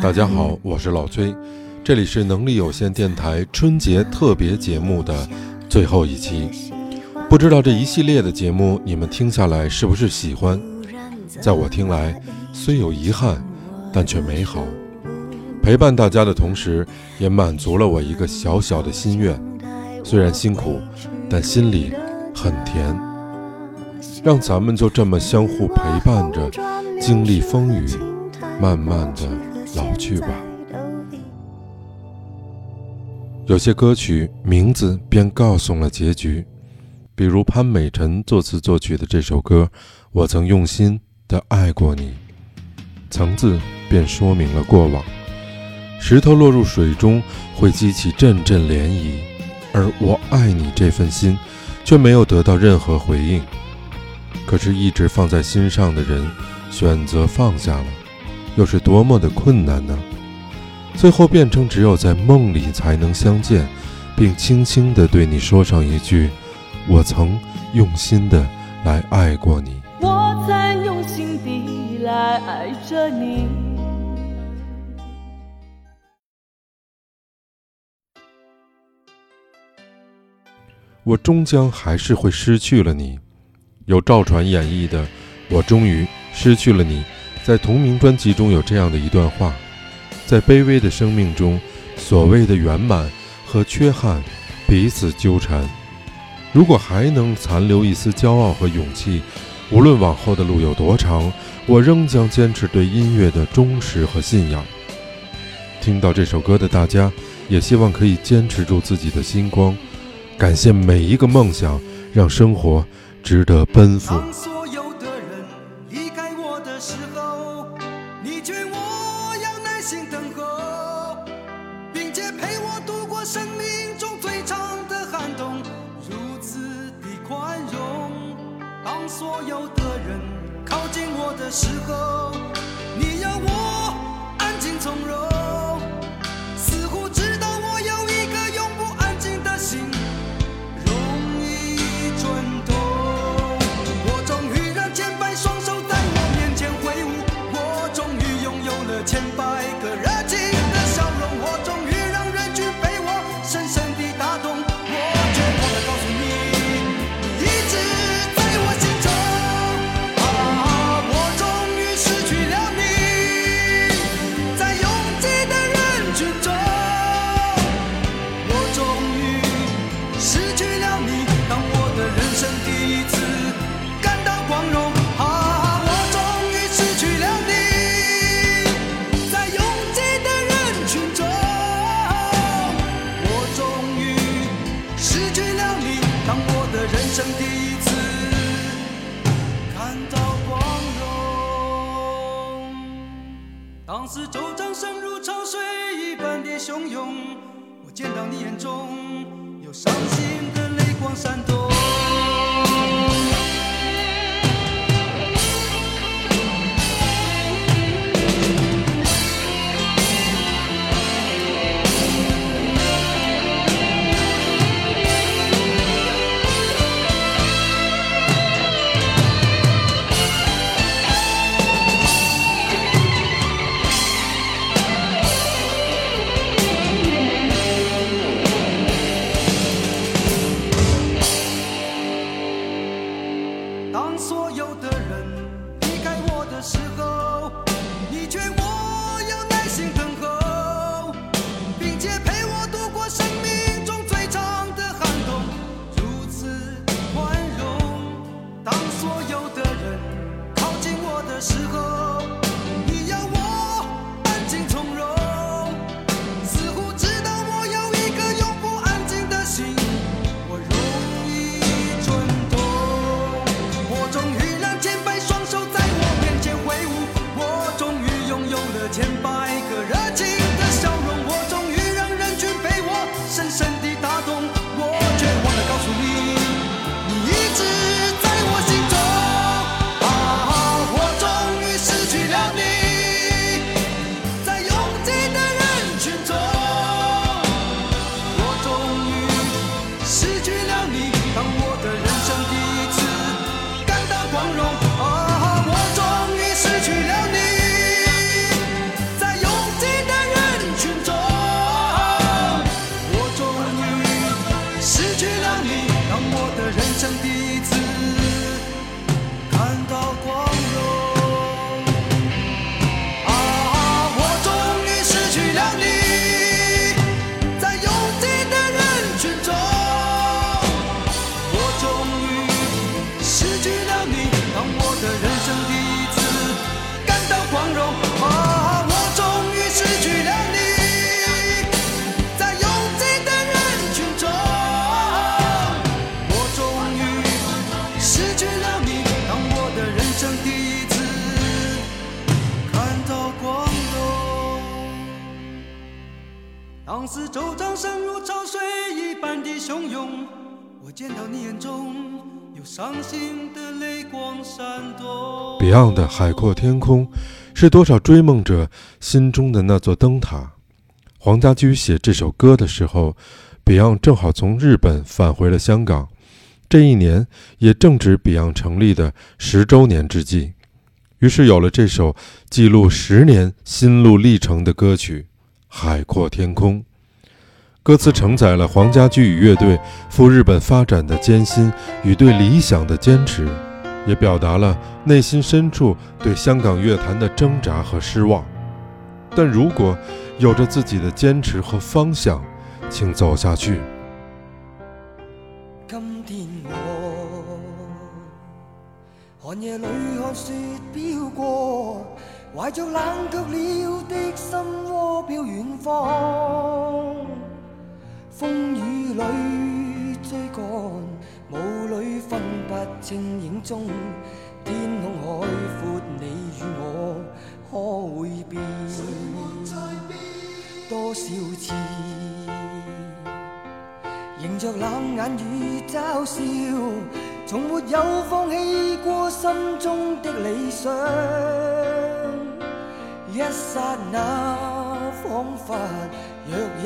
大家好，我是老崔，这里是能力有限电台春节特别节目的最后一期。不知道这一系列的节目你们听下来是不是喜欢？在我听来，虽有遗憾，但却美好。陪伴大家的同时，也满足了我一个小小的心愿。虽然辛苦，但心里很甜。让咱们就这么相互陪伴着，经历风雨，慢慢的老去吧。有些歌曲名字便告诉了结局，比如潘美辰作词作曲的这首歌《我曾用心的爱过你》，“曾”字便说明了过往。石头落入水中会激起阵阵涟漪，而我爱你这份心却没有得到任何回应。可是，一直放在心上的人，选择放下了，又是多么的困难呢？最后变成只有在梦里才能相见，并轻轻的对你说上一句：“我曾用心的来爱过你。”我曾用心的来爱着你，我终将还是会失去了你。有赵传演绎的《我终于失去了你》，在同名专辑中有这样的一段话：在卑微的生命中，所谓的圆满和缺憾彼此纠缠。如果还能残留一丝骄傲和勇气，无论往后的路有多长，我仍将坚持对音乐的忠实和信仰。听到这首歌的大家，也希望可以坚持住自己的星光。感谢每一个梦想，让生活。值得奔赴。当所有的人离开我的时候，你劝我要耐心等候，并且陪我度过生命中最长的寒冬。如此的宽容。当所有的人靠近我的时候。眼中有伤心的泪光闪动。当所有的人离开我的时候，你劝我要耐心等候，并且陪我度过生命中最长的寒冬，如此宽容。当所有的人靠近我的时候。见到你眼中有伤心的泪光闪 Beyond 的《海阔天空》是多少追梦者心中的那座灯塔。黄家驹写这首歌的时候，Beyond 正好从日本返回了香港。这一年也正值 Beyond 成立的十周年之际，于是有了这首记录十年心路历程的歌曲《海阔天空》。歌词承载了黄家驹与乐队赴日本发展的艰辛与对理想的坚持，也表达了内心深处对香港乐坛的挣扎和失望。但如果有着自己的坚持和方向，请走下去。今天我寒夜看雪冷了的心方。风雨里追赶，雾里分不清影踪。天空海阔，你与我可会变？多少次迎着冷眼与嘲笑，从没有放弃过心中的理想。一刹那。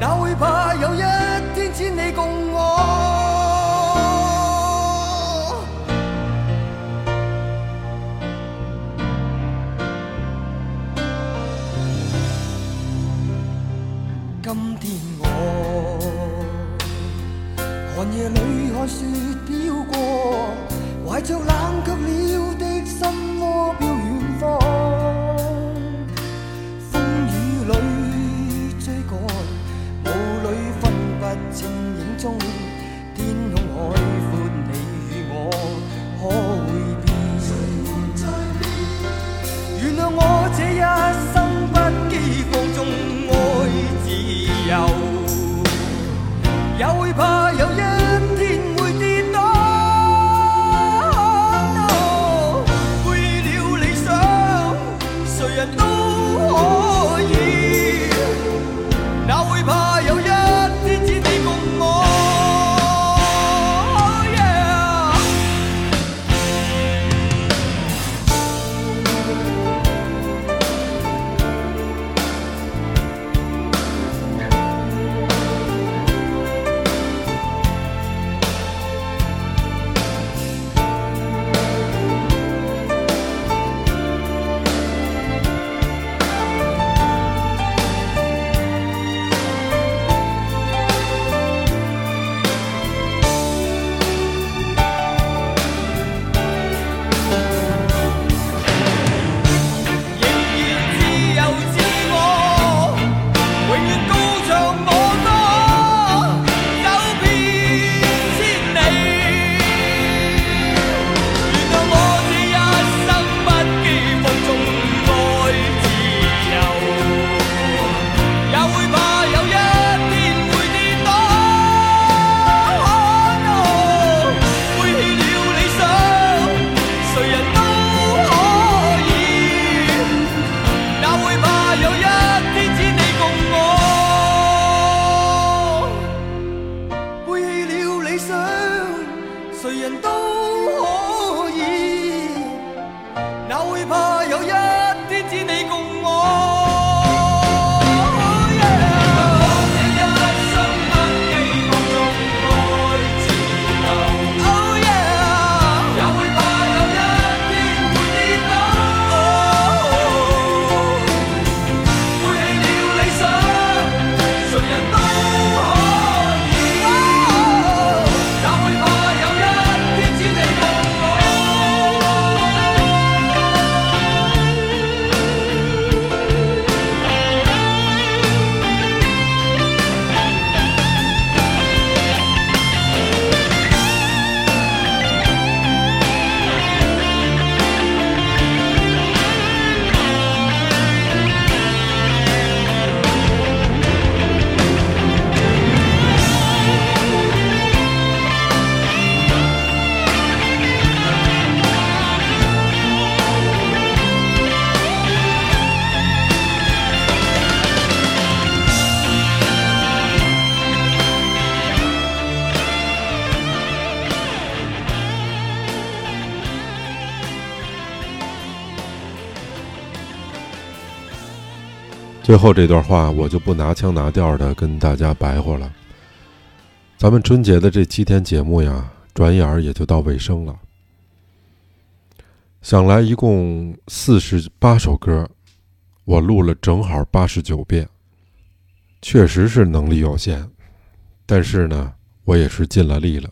哪会怕有一天千里共。谁人都。最后这段话，我就不拿腔拿调的跟大家白话了。咱们春节的这七天节目呀，转眼儿也就到尾声了。想来一共四十八首歌，我录了正好八十九遍。确实是能力有限，但是呢，我也是尽了力了。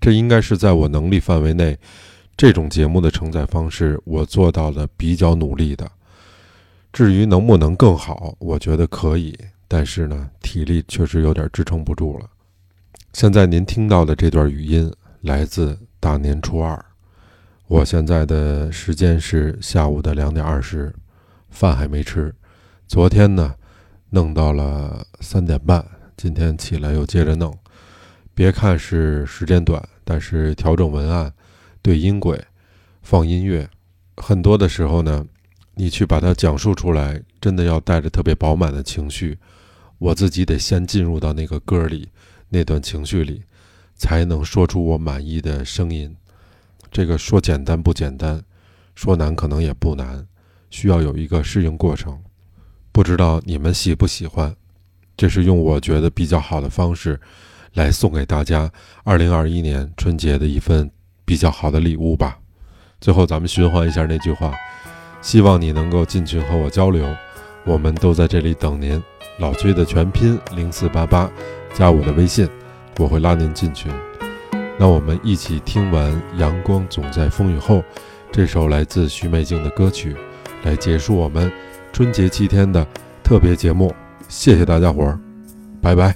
这应该是在我能力范围内，这种节目的承载方式，我做到了比较努力的。至于能不能更好，我觉得可以，但是呢，体力确实有点支撑不住了。现在您听到的这段语音来自大年初二，我现在的时间是下午的两点二十，饭还没吃。昨天呢，弄到了三点半，今天起来又接着弄。别看是时间短，但是调整文案、对音轨、放音乐，很多的时候呢。你去把它讲述出来，真的要带着特别饱满的情绪。我自己得先进入到那个歌里那段情绪里，才能说出我满意的声音。这个说简单不简单，说难可能也不难，需要有一个适应过程。不知道你们喜不喜欢？这是用我觉得比较好的方式来送给大家二零二一年春节的一份比较好的礼物吧。最后，咱们循环一下那句话。希望你能够进群和我交流，我们都在这里等您。老崔的全拼零四八八，加我的微信，我会拉您进群。那我们一起听完《阳光总在风雨后》这首来自徐美静的歌曲，来结束我们春节七天的特别节目。谢谢大家伙儿，拜拜。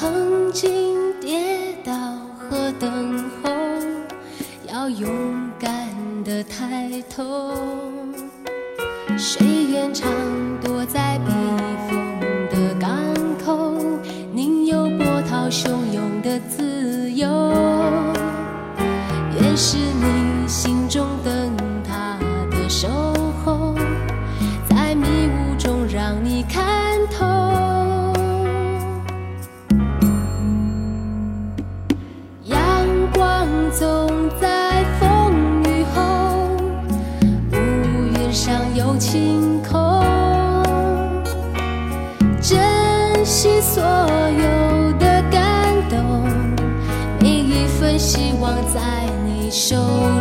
曾经跌倒和等候，要勇敢的抬头。谁愿常躲在避风的港口？宁有波涛汹。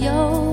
有。